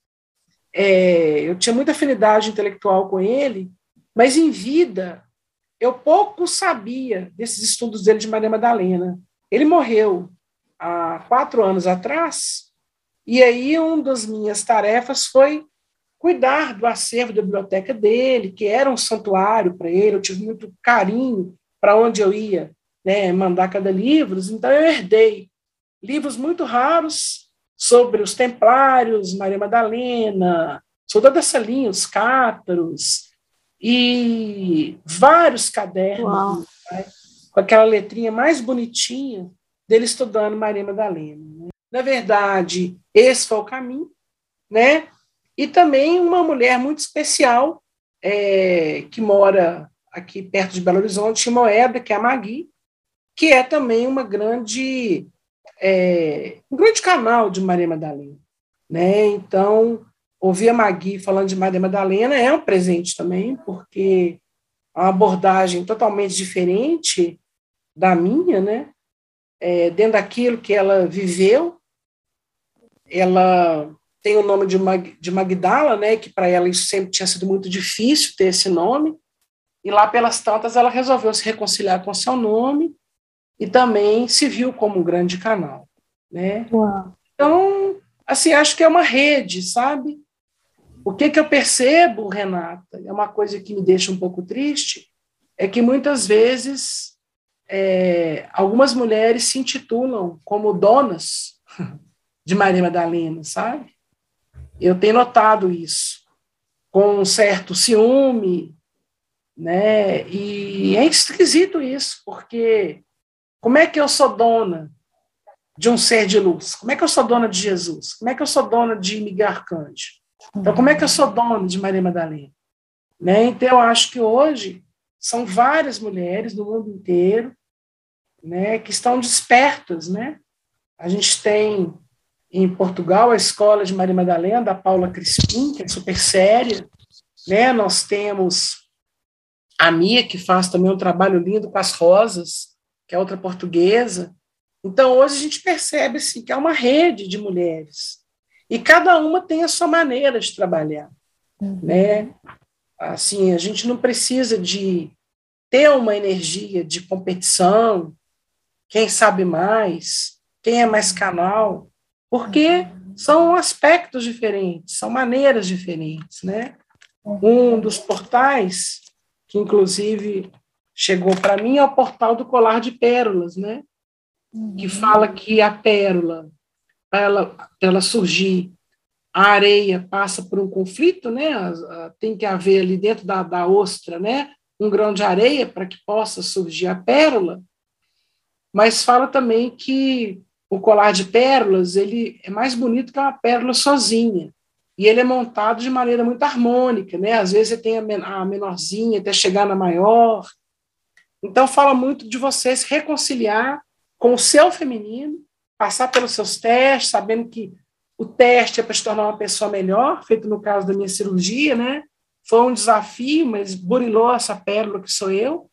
é, eu tinha muita afinidade intelectual com ele, mas em vida eu pouco sabia desses estudos dele de Maria Madalena. Ele morreu há quatro anos atrás, e aí uma das minhas tarefas foi cuidar do acervo da biblioteca dele, que era um santuário para ele, eu tive muito carinho para onde eu ia né, mandar cada livro, então eu herdei livros muito raros sobre os templários, Maria Madalena, sobre toda essa linha, os cátaros, e vários cadernos, né, com aquela letrinha mais bonitinha dele estudando Maria Madalena. Né? Na verdade, esse foi o caminho, né? E também uma mulher muito especial, é, que mora aqui perto de Belo Horizonte, Moeda, que é a Magui, que é também uma grande é, um grande canal de Maria Madalena. Né? Então, ouvir a Magui falando de Maria Madalena é um presente também, porque é uma abordagem totalmente diferente da minha, né? É, dentro daquilo que ela viveu, ela tem o nome de, Mag, de Magdala, né? Que para ela isso sempre tinha sido muito difícil ter esse nome. E lá pelas tantas ela resolveu se reconciliar com seu nome e também se viu como um grande canal, né? Uau. Então, assim, acho que é uma rede, sabe? O que que eu percebo, Renata, é uma coisa que me deixa um pouco triste, é que muitas vezes é, algumas mulheres se intitulam como donas de Maria Madalena, sabe? Eu tenho notado isso, com um certo ciúme, né? E é esquisito isso, porque como é que eu sou dona de um ser de luz? Como é que eu sou dona de Jesus? Como é que eu sou dona de Miguel Arcanjo? Então, como é que eu sou dona de Maria Madalena? Né? Então, eu acho que hoje são várias mulheres do mundo inteiro né, que estão despertas. Né? A gente tem em Portugal a escola de Maria Madalena, da Paula Crispim, que é super séria. Né? Nós temos a Mia, que faz também um trabalho lindo com as rosas, que é outra portuguesa. Então, hoje a gente percebe assim, que é uma rede de mulheres. E cada uma tem a sua maneira de trabalhar. Uhum. Né? Assim, a gente não precisa de ter uma energia de competição, quem sabe mais, quem é mais canal, porque uhum. são aspectos diferentes, são maneiras diferentes, né? Uhum. Um dos portais, que inclusive chegou para mim é o portal do colar de pérolas, né? Uhum. Que fala que a pérola, para ela, ela surgir, a areia passa por um conflito, né? Tem que haver ali dentro da, da ostra, né? Um grão de areia para que possa surgir a pérola. Mas fala também que o colar de pérolas ele é mais bonito que uma pérola sozinha e ele é montado de maneira muito harmônica, né? Às vezes você tem a menorzinha até chegar na maior, então, fala muito de você se reconciliar com o seu feminino, passar pelos seus testes, sabendo que o teste é para se tornar uma pessoa melhor, feito no caso da minha cirurgia, né? Foi um desafio, mas burilou essa pérola que sou eu,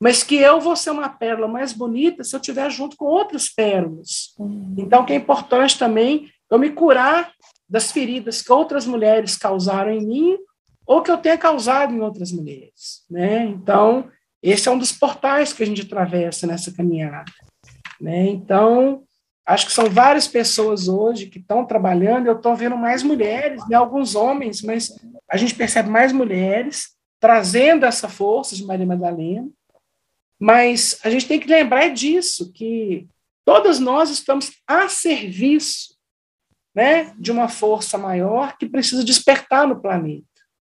mas que eu vou ser uma pérola mais bonita se eu estiver junto com outras pérolas. Uhum. Então, que é importante também eu me curar das feridas que outras mulheres causaram em mim ou que eu tenha causado em outras mulheres, né? Então, esse é um dos portais que a gente atravessa nessa caminhada. Né? Então, acho que são várias pessoas hoje que estão trabalhando, eu estou vendo mais mulheres, né, alguns homens, mas a gente percebe mais mulheres trazendo essa força de Maria Madalena, mas a gente tem que lembrar disso, que todas nós estamos a serviço né, de uma força maior que precisa despertar no planeta.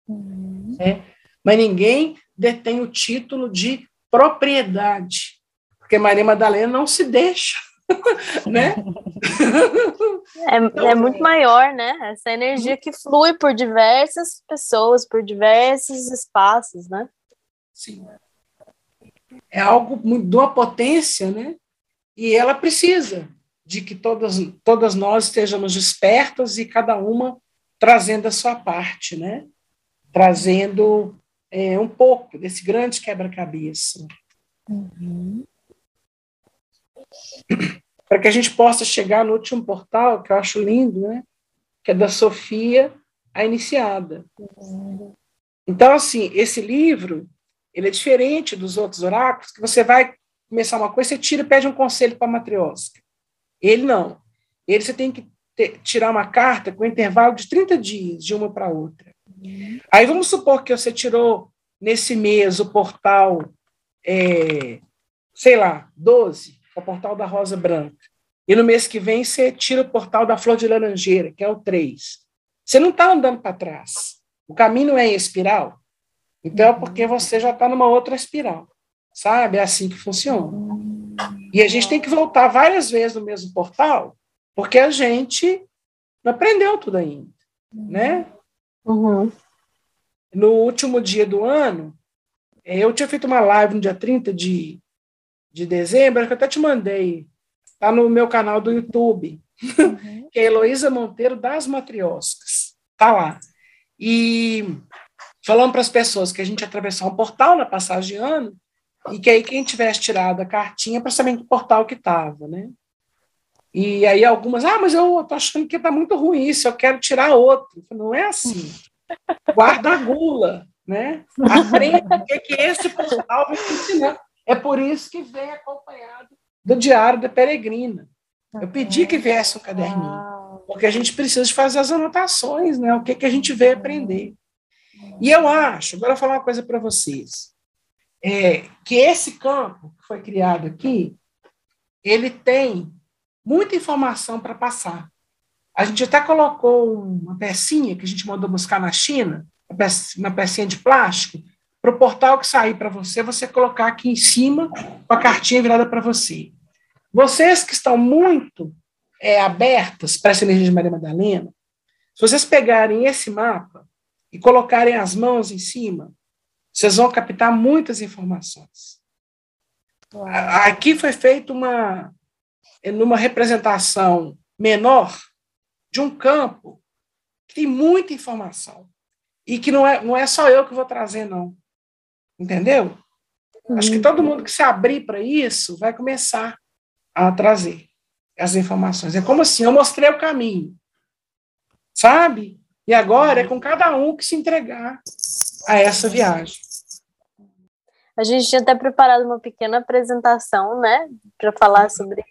Uhum. Né? Mas ninguém detém o título de propriedade, porque Maria Madalena não se deixa, né? é, então, é muito maior, né? Essa energia que flui por diversas pessoas, por diversos espaços, né? Sim. É algo de uma potência, né? E ela precisa de que todas, todas nós estejamos despertas e cada uma trazendo a sua parte, né? Trazendo é, um pouco desse grande quebra-cabeça. Uhum. Para que a gente possa chegar no último portal, que eu acho lindo, né? Que é da Sofia, a Iniciada. Uhum. Então, assim, esse livro, ele é diferente dos outros oráculos, que você vai começar uma coisa, você tira e pede um conselho para a matriosca. Ele não. Ele você tem que ter, tirar uma carta com intervalo de 30 dias, de uma para outra. Uhum. Aí vamos supor que você tirou nesse mês o portal, é, sei lá, 12, o portal da Rosa Branca. E no mês que vem você tira o portal da Flor de Laranjeira, que é o 3. Você não está andando para trás. O caminho é em espiral. Então é porque você já está numa outra espiral. Sabe? É assim que funciona. E a gente tem que voltar várias vezes no mesmo portal, porque a gente não aprendeu tudo ainda, né? Uhum. No último dia do ano, eu tinha feito uma live no dia 30 de, de dezembro, que eu até te mandei, tá no meu canal do YouTube, uhum. que é Heloísa Monteiro das Matrioscas, tá lá. E falando para as pessoas que a gente atravessou um portal na passagem de ano, e que aí quem tivesse tirado a cartinha para saber em que portal que estava, né? E aí algumas, ah, mas eu tô achando que está muito ruim isso, eu quero tirar outro. Não é assim. Guarda a gula, né? Aprenda o que, que esse portal vai te ensinar. É por isso que vem acompanhado do Diário da Peregrina. Eu pedi que viesse um caderninho, porque a gente precisa fazer as anotações, né? O que, que a gente veio aprender. E eu acho, agora eu vou falar uma coisa para vocês é, que esse campo que foi criado aqui, ele tem muita informação para passar. A gente até colocou uma pecinha que a gente mandou buscar na China, uma pecinha de plástico, para o portal que sair para você, você colocar aqui em cima com a cartinha virada para você. Vocês que estão muito é, abertas para essa energia de Maria Madalena, se vocês pegarem esse mapa e colocarem as mãos em cima, vocês vão captar muitas informações. Aqui foi feita uma, numa representação menor de um campo que tem muita informação e que não é, não é só eu que vou trazer, não. Entendeu? Uhum. Acho que todo mundo que se abrir para isso vai começar a trazer as informações. É como assim, eu mostrei o caminho, sabe? E agora é com cada um que se entregar a essa viagem. A gente tinha até preparado uma pequena apresentação, né, para falar sobre,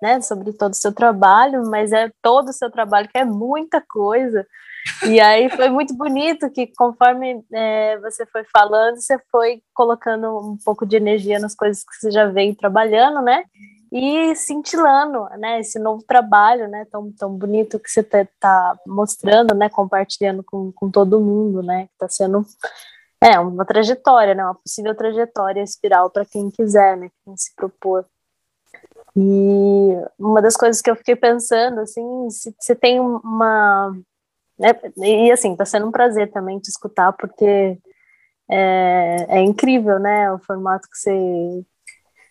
né, sobre todo o seu trabalho, mas é todo o seu trabalho, que é muita coisa. E aí foi muito bonito que, conforme é, você foi falando, você foi colocando um pouco de energia nas coisas que você já veio trabalhando, né? E cintilando, né? Esse novo trabalho, né? Tão, tão bonito que você está tá mostrando, né? Compartilhando com, com todo mundo, né? Que está sendo é, uma trajetória, né? Uma possível trajetória espiral para quem quiser, né? Quem se propor. E uma das coisas que eu fiquei pensando, assim, se, se tem uma. Né, e assim, está sendo um prazer também te escutar, porque é, é incrível, né? O formato que você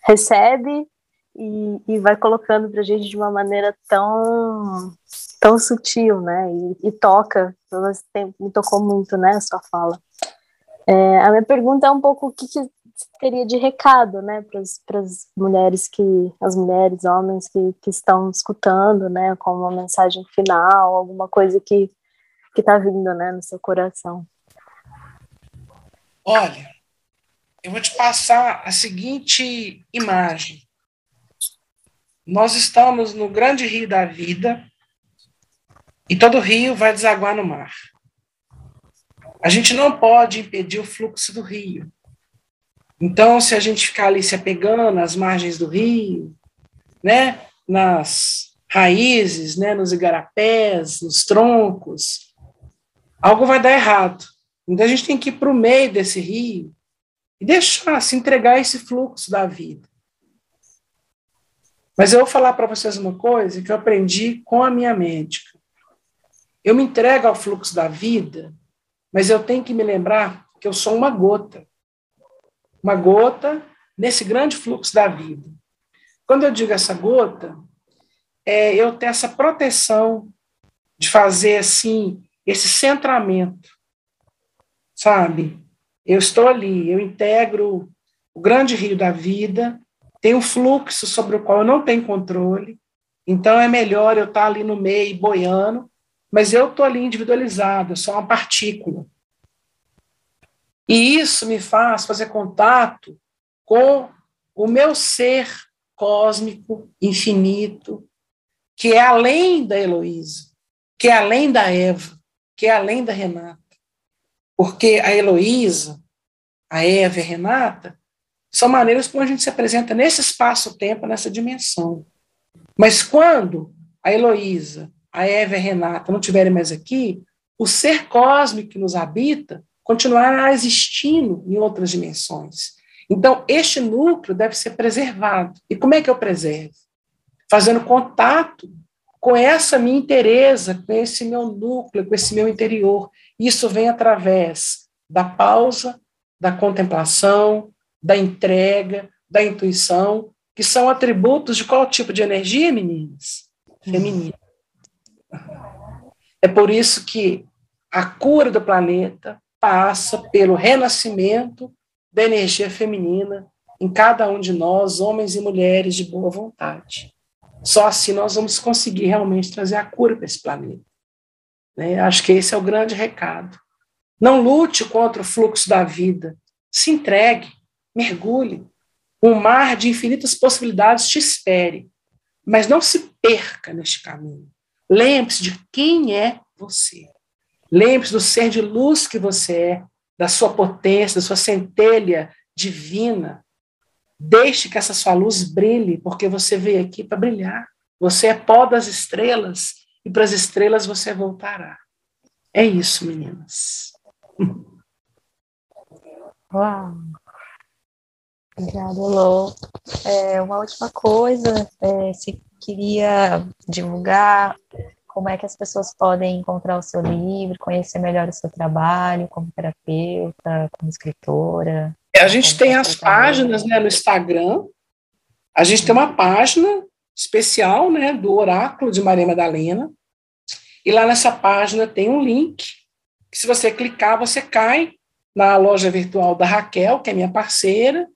recebe e, e vai colocando para a gente de uma maneira tão tão sutil, né? E, e toca, me tocou muito, né? A sua fala. É, a minha pergunta é um pouco o que, que teria de recado, né, para as mulheres que, as mulheres, homens que, que estão escutando, né, com uma mensagem final, alguma coisa que que está vindo, né, no seu coração. Olha, eu vou te passar a seguinte imagem. Nós estamos no grande rio da vida e todo rio vai desaguar no mar. A gente não pode impedir o fluxo do rio. Então, se a gente ficar ali se apegando às margens do rio, né, nas raízes, né, nos igarapés, nos troncos, algo vai dar errado. Então, a gente tem que ir para o meio desse rio e deixar se entregar esse fluxo da vida. Mas eu vou falar para vocês uma coisa que eu aprendi com a minha médica. Eu me entrego ao fluxo da vida, mas eu tenho que me lembrar que eu sou uma gota. Uma gota nesse grande fluxo da vida. Quando eu digo essa gota, é eu ter essa proteção de fazer assim esse centramento, sabe? Eu estou ali, eu integro o grande rio da vida, tem um fluxo sobre o qual eu não tenho controle, então é melhor eu estar ali no meio, boiando, mas eu estou ali individualizado, eu sou uma partícula. E isso me faz fazer contato com o meu ser cósmico, infinito, que é além da Heloísa, que é além da Eva, que é além da Renata. Porque a Heloísa, a Eva e a Renata são maneiras como a gente se apresenta nesse espaço-tempo, nessa dimensão. Mas quando a Heloísa, a Eva e a Renata não estiverem mais aqui, o ser cósmico que nos habita continuará existindo em outras dimensões. Então, este núcleo deve ser preservado. E como é que eu preservo? Fazendo contato com essa minha interesa, com esse meu núcleo, com esse meu interior. Isso vem através da pausa, da contemplação, da entrega, da intuição, que são atributos de qual tipo de energia, meninas? Feminina. É por isso que a cura do planeta passa pelo renascimento da energia feminina em cada um de nós, homens e mulheres de boa vontade. Só assim nós vamos conseguir realmente trazer a cura para esse planeta. Né? Acho que esse é o grande recado. Não lute contra o fluxo da vida. Se entregue, mergulhe. Um mar de infinitas possibilidades te espere. Mas não se perca neste caminho. Lembre-se de quem é você. Lembre-se do ser de luz que você é, da sua potência, da sua centelha divina, Deixe que essa sua luz brilhe, porque você veio aqui para brilhar. Você é pó das estrelas e para as estrelas você voltará. É isso, meninas. Uau! Obrigada, Lô. É, uma última coisa, é, se queria divulgar como é que as pessoas podem encontrar o seu livro, conhecer melhor o seu trabalho como terapeuta, como escritora. A gente tem as páginas né, no Instagram. A gente tem uma página especial né, do Oráculo de Maria Madalena. E lá nessa página tem um link que, se você clicar, você cai na loja virtual da Raquel, que é minha parceira,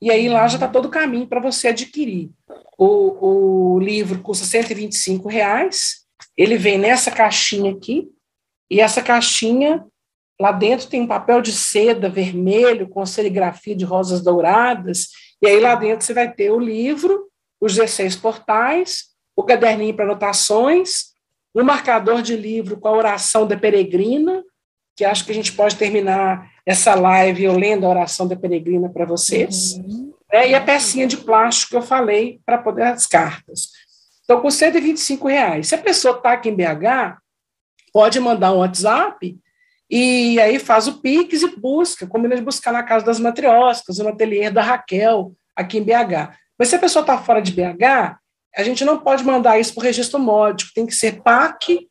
e aí lá já está todo o caminho para você adquirir. O, o livro custa 125 reais, ele vem nessa caixinha aqui, e essa caixinha Lá dentro tem um papel de seda vermelho com serigrafia de rosas douradas, e aí lá dentro você vai ter o livro, os 16 portais, o caderninho para anotações, o marcador de livro com a oração da peregrina, que acho que a gente pode terminar essa live eu lendo a oração da peregrina para vocês, uhum. né, e a pecinha de plástico que eu falei para poder as cartas. Então, com 125 reais. Se a pessoa está aqui em BH, pode mandar um WhatsApp e aí faz o Pix e busca, combina de buscar na casa das matriósticas, no ateliê da Raquel, aqui em BH. Mas se a pessoa está fora de BH, a gente não pode mandar isso para o registro módico, tem que ser PAC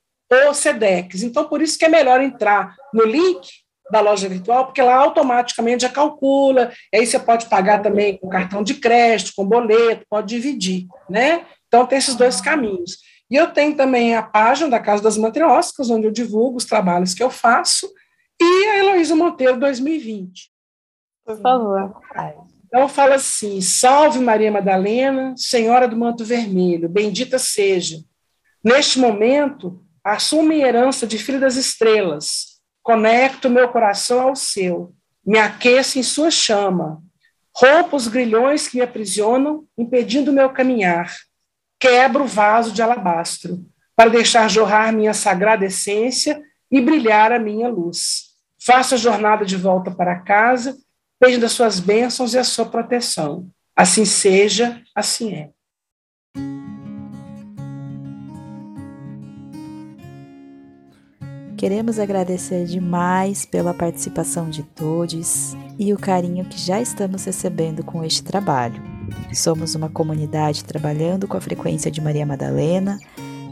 ou SEDEX. Então, por isso que é melhor entrar no link da loja virtual, porque lá automaticamente já calcula, e aí você pode pagar também com cartão de crédito, com boleto, pode dividir, né? Então, tem esses dois caminhos. E eu tenho também a página da Casa das Matriósticas, onde eu divulgo os trabalhos que eu faço, e a Heloísa Monteiro 2020. Por favor. Então fala assim: Salve Maria Madalena, Senhora do Manto Vermelho, bendita seja. Neste momento, minha herança de filho das estrelas, conecto meu coração ao seu, me aqueço em sua chama, rompo os grilhões que me aprisionam, impedindo meu caminhar quebro o vaso de alabastro, para deixar jorrar minha sagrada essência e brilhar a minha luz. Faço a jornada de volta para casa, pedindo as suas bênçãos e a sua proteção. Assim seja, assim é. Queremos agradecer demais pela participação de todos e o carinho que já estamos recebendo com este trabalho. Somos uma comunidade trabalhando com a frequência de Maria Madalena,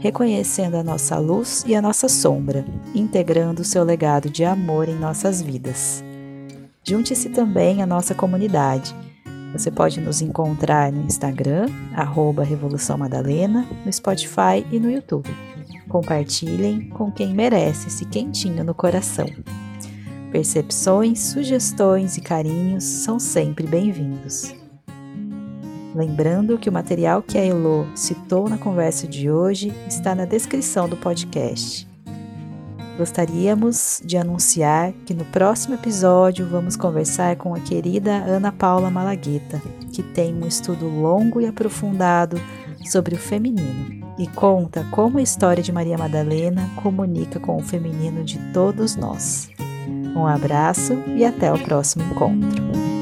reconhecendo a nossa luz e a nossa sombra, integrando o seu legado de amor em nossas vidas. Junte-se também à nossa comunidade. Você pode nos encontrar no Instagram, arroba Revolução Madalena, no Spotify e no YouTube. Compartilhem com quem merece esse quentinho no coração. Percepções, sugestões e carinhos são sempre bem-vindos. Lembrando que o material que a Elo citou na conversa de hoje está na descrição do podcast. Gostaríamos de anunciar que no próximo episódio vamos conversar com a querida Ana Paula Malagueta, que tem um estudo longo e aprofundado sobre o feminino e conta como a história de Maria Madalena comunica com o feminino de todos nós. Um abraço e até o próximo encontro.